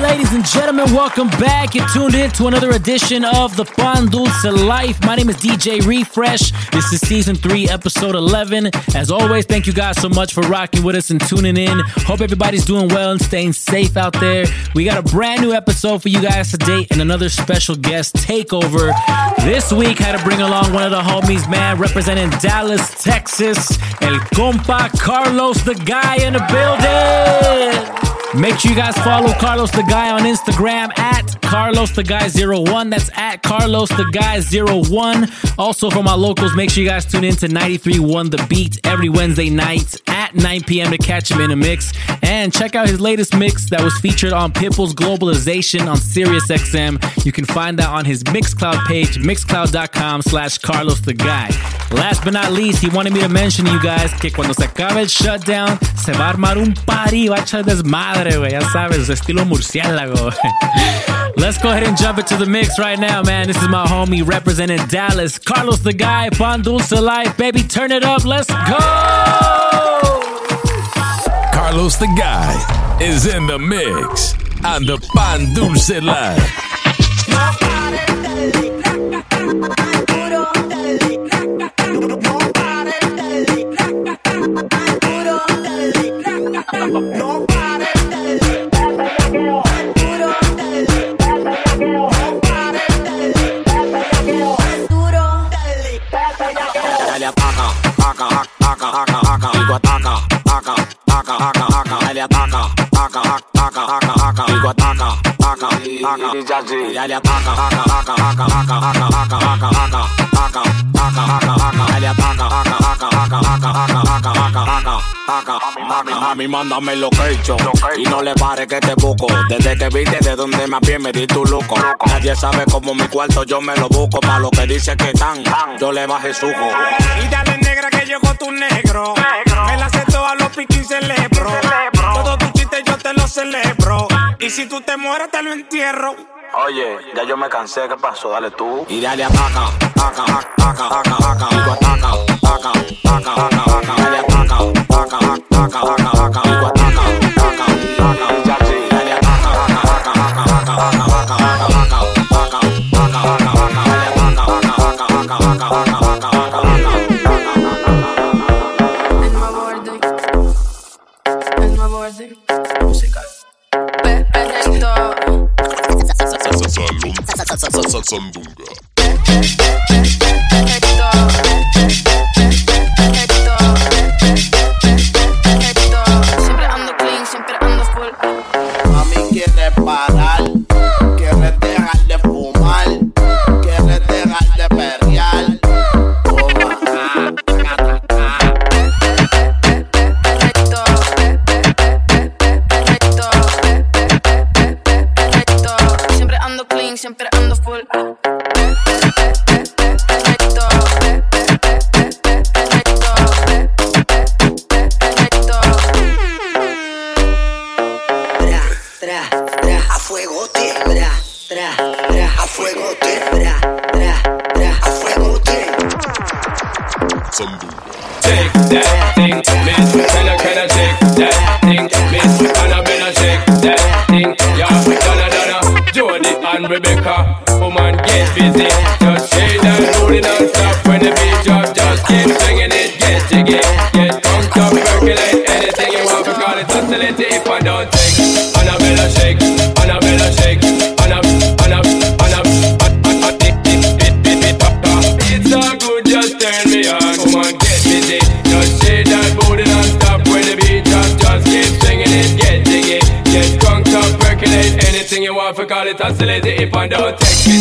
ladies and gentlemen, welcome back. You're tuned in to another edition of the Pan Dulce Life. My name is DJ Refresh. This is season three, episode 11. As always, thank you guys so much for rocking with us and tuning in. Hope everybody's doing well and staying safe out there. We got a brand new episode for you guys today and another special guest takeover. This week, had to bring along one of the homies, man, representing Dallas, Texas. El compa Carlos, the guy in the building. Make sure you guys follow Carlos the Guy on Instagram at Carlos the Guy01. That's at Carlos the Guy01. Also for my locals, make sure you guys tune in to 93.1 The Beat every Wednesday night at 9 p.m. to catch him in a mix. And check out his latest mix that was featured on Pitbull's Globalization on SiriusXM. You can find that on his Mixcloud page, mixcloud.com slash Carlos the Guy. Last but not least, he wanted me to mention to you guys que cuando se acabe el shutdown, se va a armar un party, va a echar desmadre, güey, ya sabes, estilo murciélago. Let's go ahead and jump into the mix right now, man. This is my homie representing Dallas, Carlos the Guy, Pan Dulce Life, baby, turn it up, let's go! Carlos the Guy is in the mix on the Pan Dulce Life. Ataca, ataca, ataca, así, dale ataca, ataca, ataca, ataca, ataca, ataca, ataca, ataca, ataca, ataca, ataca, ataca, dale ataca, ataca, ataca, ataca, ataca, ataca, ataca, ataca, ataca, ataca. A mí mándame location y no le pare que te busco. Desde que viste de donde más bien me di tu loco. Nadie sabe cómo mi cuarto yo me lo busco. Pa' lo que dice que están, yo le bajé suco. Y dale negra que llegó tu negro. Me la a los piquis celebro. Todo tu chiste yo te lo celebro. Y si tú te mueres te lo entierro. Oye, ya yo me cansé, ¿qué pasó? Dale tú. Y dale ataca, ataca, ataca, ataca, ataca, digo ataca, ataca, ataca, ataca, ataca, dale ataca, ataca, ataca, ataca, ataca, digo ataca, ataca, ataca, dice así. Dale ataca, ataca, ataca, ataca, ataca, ataca, ataca, ataca, ataca, ataca, ataca, dale ataca, ataca, ataca, ataca, ataca, ataca, Sandunga.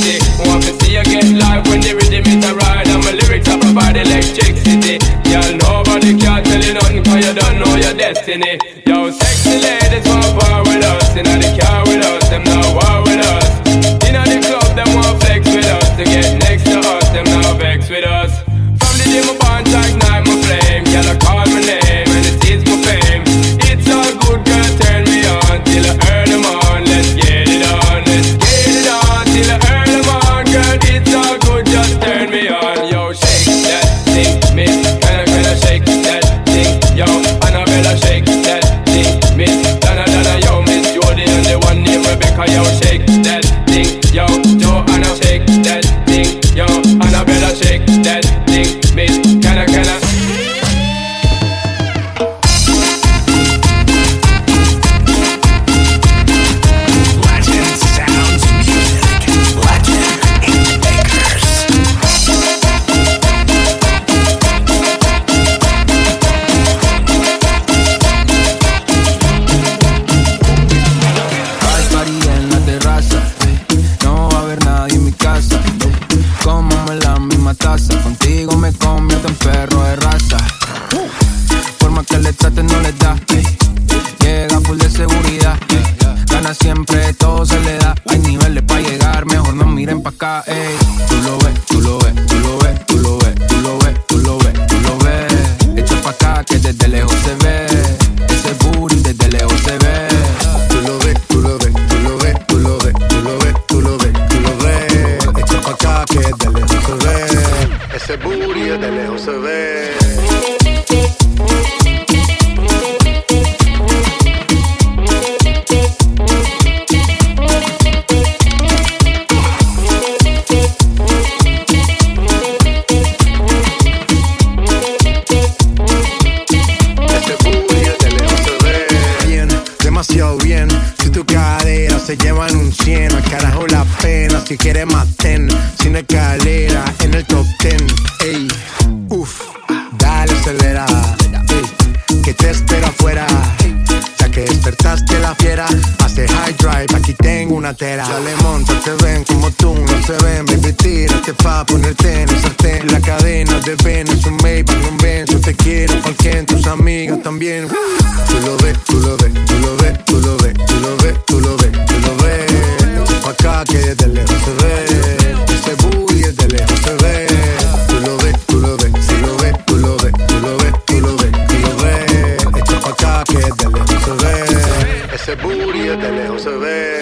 Don't. Want to see you get live when the rhythm is a ride. And my lyrics up about electricity. Y'all nobody can tell you nothing cause you don't know your destiny. Yo, sexy ladies want part with us. Inna the que te espera afuera. Ya que despertaste la fiera, hace high drive, aquí tengo una tera. Dale, monta, te ven como tú, no se ven, baby, tírate pa' ponerte en el sartén. La cadena de Ben es un Maybach, un Benz, yo te quiero, cualquier tus amigas también. Tú lo ves, tú lo ves, tú lo ves, tú lo ves, tú lo ves, tú lo ves, tú lo ves. Pa' acá que desde lejos se ve. se y de lejos se ve.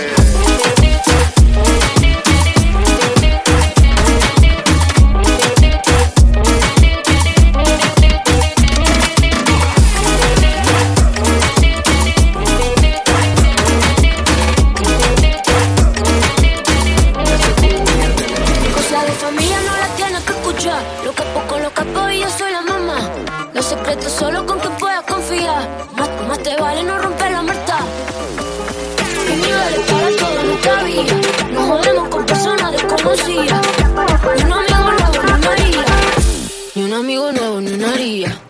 Nuevo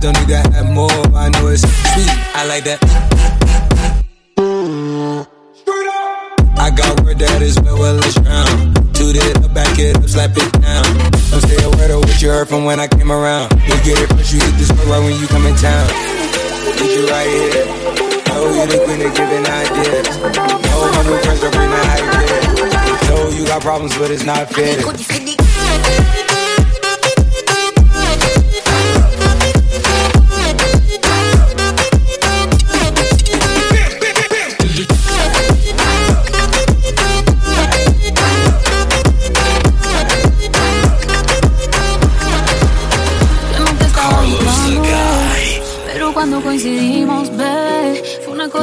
Don't need to have more, I know it's sweet. I like that. I got word that is well, well, it's drown. Toot it up, back it up, slap it down. Don't stay aware of what you heard from when I came around. You get it first, you hit this right when you come in town. Get you right here. Know you the queen of giving ideas. Know my new friends are bring the idea. Know you got problems, but it's not fair.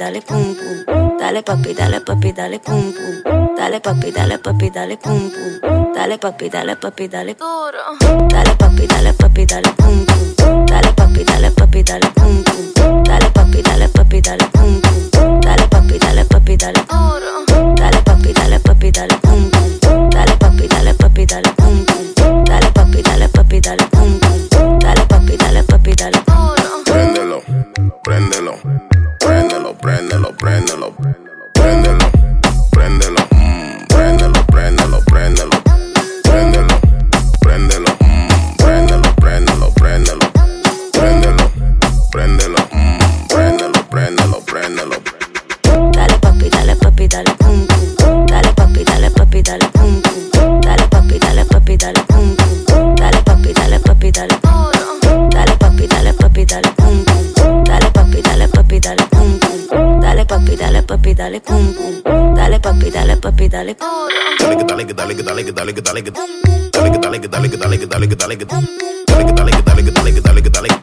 dale pum pum. Dale papi, dale papi, dale pum pum. Dale papi, dale papi, dale pum pum. Dale papi, dale papi, dale duro. Dale papi, dale papi, dale pum pum. Dale papi, dale papi, dale pum pum. Dale papi, dale papi, dale pum pum. Dale papi, dale papi, dale duro. Dale papi, dale papi, dale pum pum. Dale papi, dale papi, dale pum pum. Dale papi, dale papi, dale pum pum. Dale papi, dale papi, dale duro. Préndelo, préndelo préndelo, préndelo. préndelo. dale pum pum. Dale papi, dale papi, dale. Dale que dale que dale que dale que dale que dale que dale que dale que dale que dale que dale que dale que dale que dale que dale que dale que dale que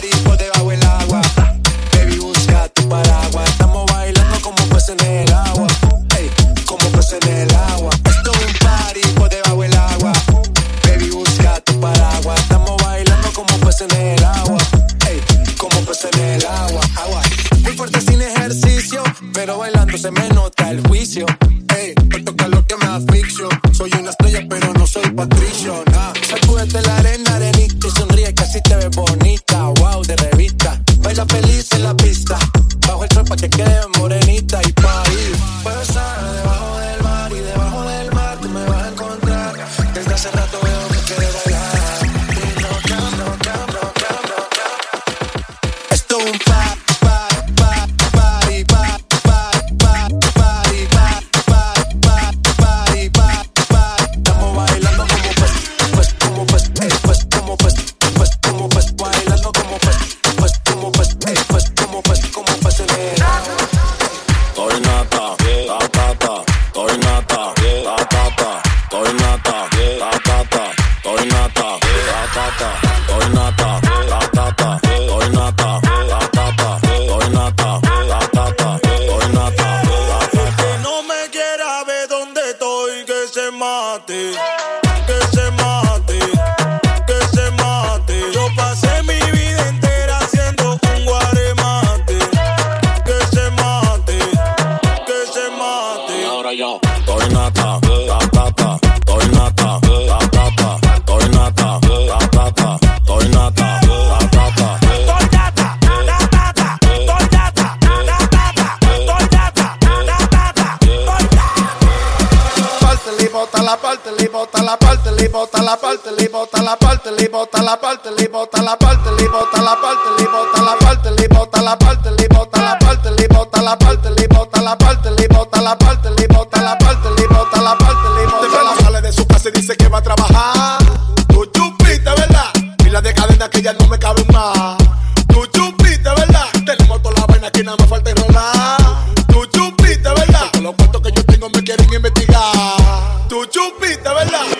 party for them. la parte, le bota la parte, la parte, la parte, la parte, la parte, la parte, la parte, la parte, la parte, la parte, la sale de su casa y dice que va a trabajar. Tu chupita, ¿verdad? Y la de cadena que ya no me caben más. Tu chupita, ¿verdad? Tenemos toda la vaina que nada más falta enrolar. Tu chupita, ¿verdad? Los cuentos que yo tengo me quieren investigar. Tu chupita, ¿verdad?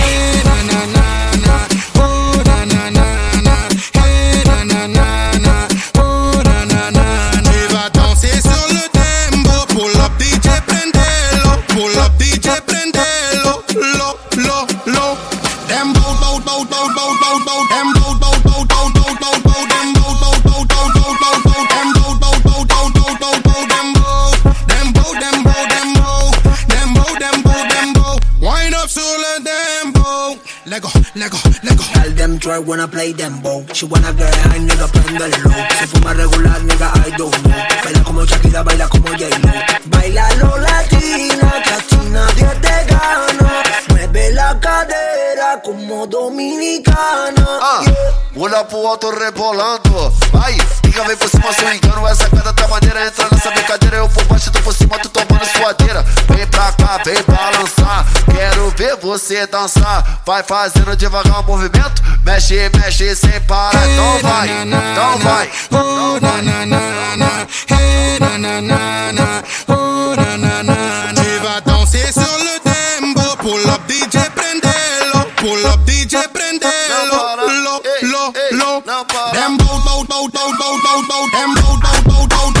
girl wanna play dembow. She wanna get high, nigga, prendelo. Se fuma regular, nigga, I don't know. Baila como Shakira, baila como J-Lo. Baila lo latina, que a ti nadie te gana. Mueve la cadera como dominicana. Ah, yeah. Bola pro alto rebolando. Vai, liga, vem por cima, sou engano. Essa cara tá maneira, entra nessa brincadeira. Eu por baixo, tu por cima, tu tomando suadeira. Vem pra cá, vem pra lá. você dançar. Vai fazendo devagar o movimento. Mexe, mexe sem parar. Então vai, então vai. Devadão sur le tempo. Pull up DJ prendelo. Pull up DJ prendelo. Lo, lo, lo. Dembow, bow, bow, bow, bow, bow, bow. Dembow, bow, bow, bow.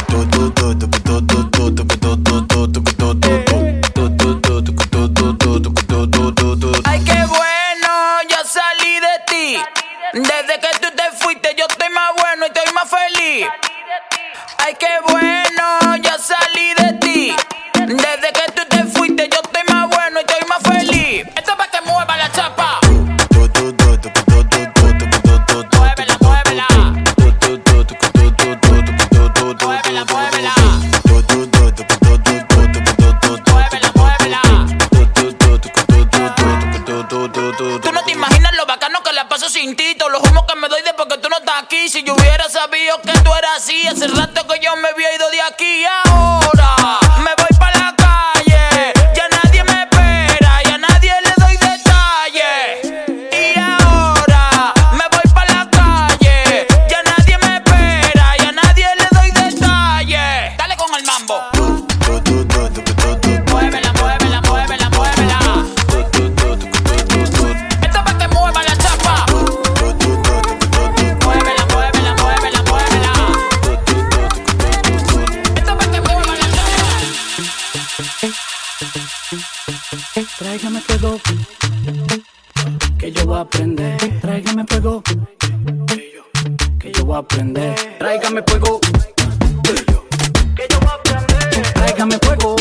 déjame fuego.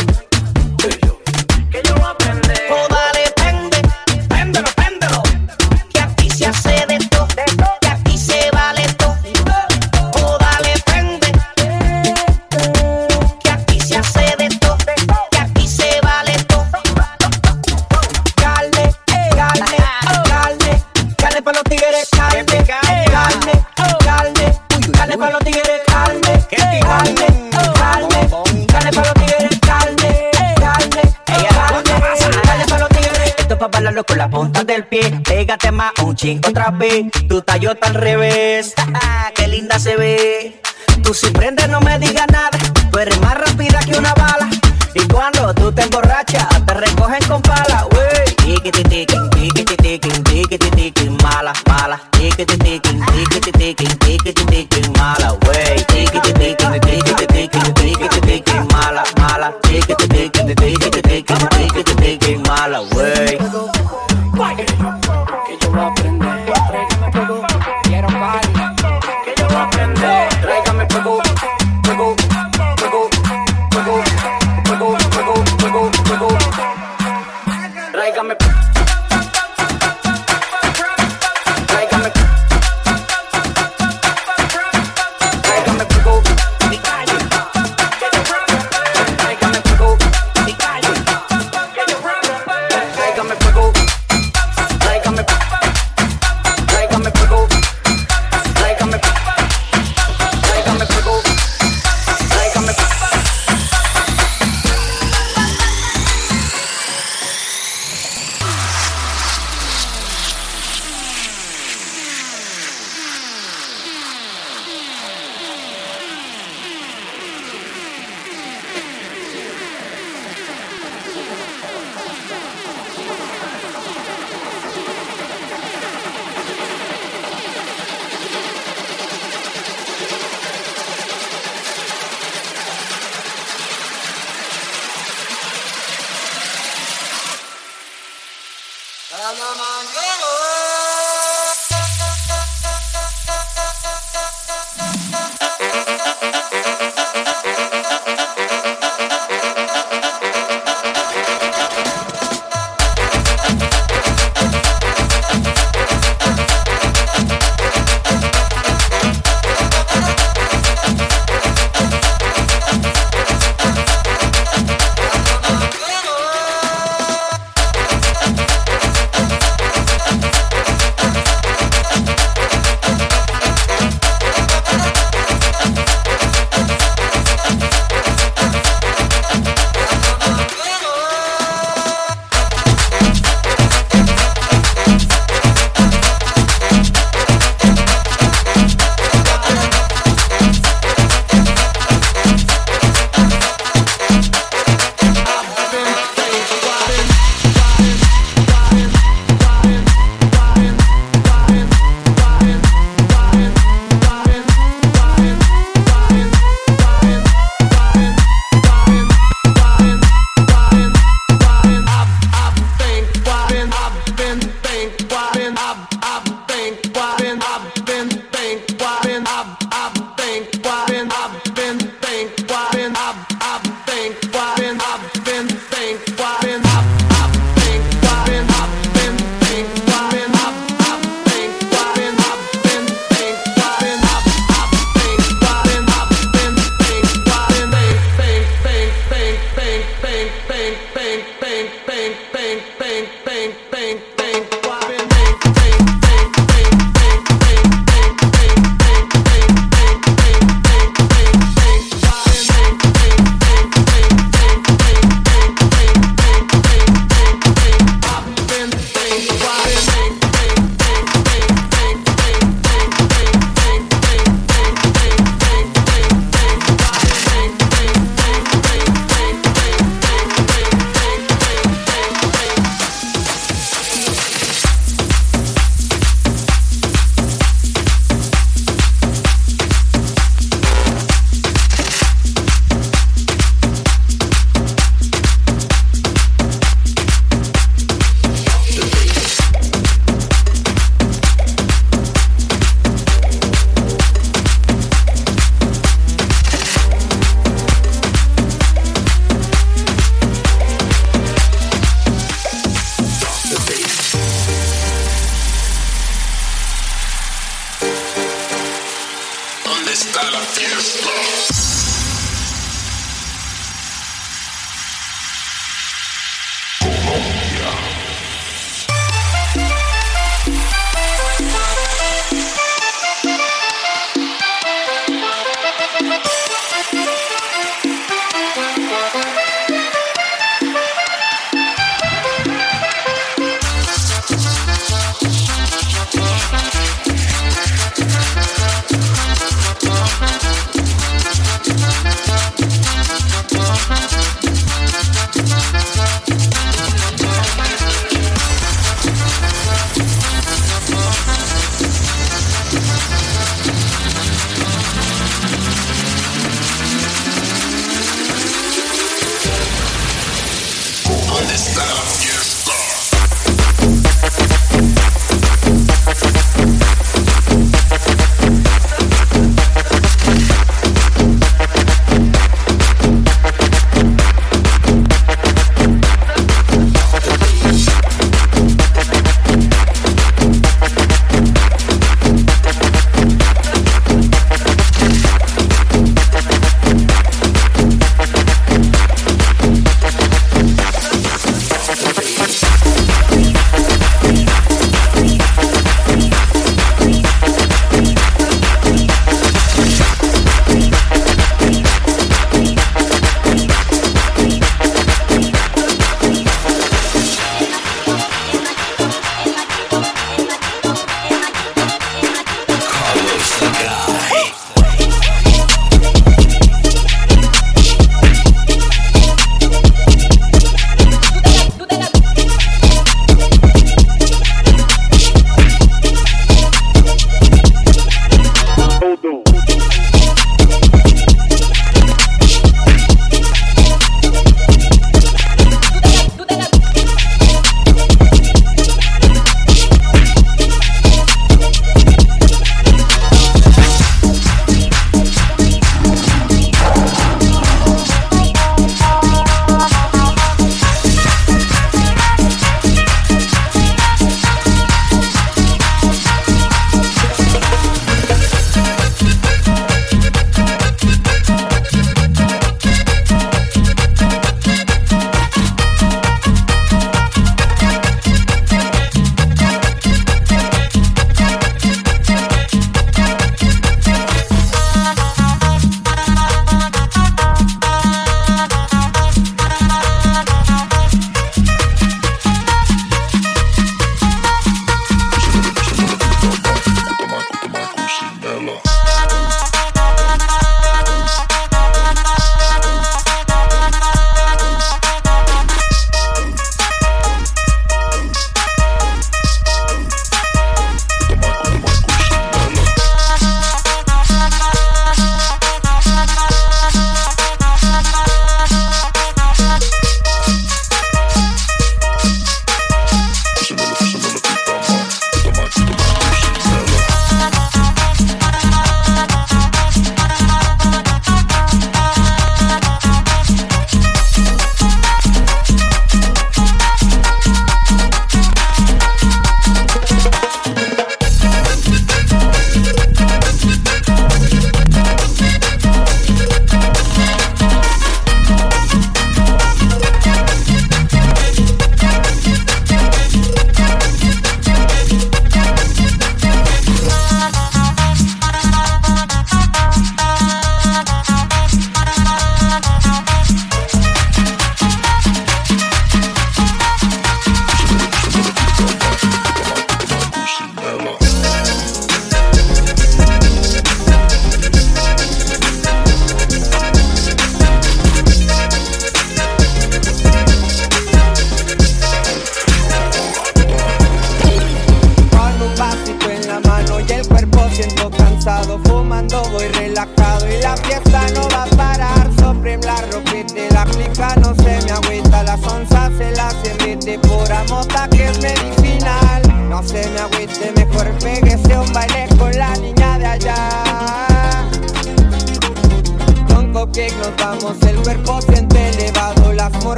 tu tallo está al revés. Ah, ah, qué linda se ve. Tú si prendes no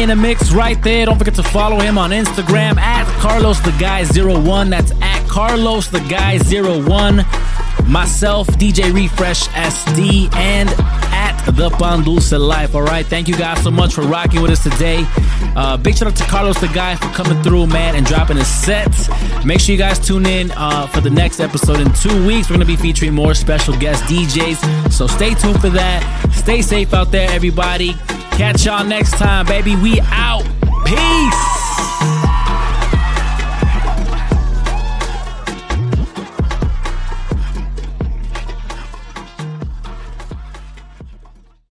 in the mix right there. Don't forget to follow him on Instagram at Carlos the Guy01. That's at Carlos the Guy01. Myself, DJ Refresh SD, and at the Pan Dulce Life. All right, thank you guys so much for rocking with us today. Uh, big shout out to Carlos the Guy for coming through, man, and dropping his sets. Make sure you guys tune in uh, for the next episode in two weeks. We're going to be featuring more special guest DJs, so stay tuned for that. Stay safe out there, everybody. Catch y'all next time, baby. We out. Peace.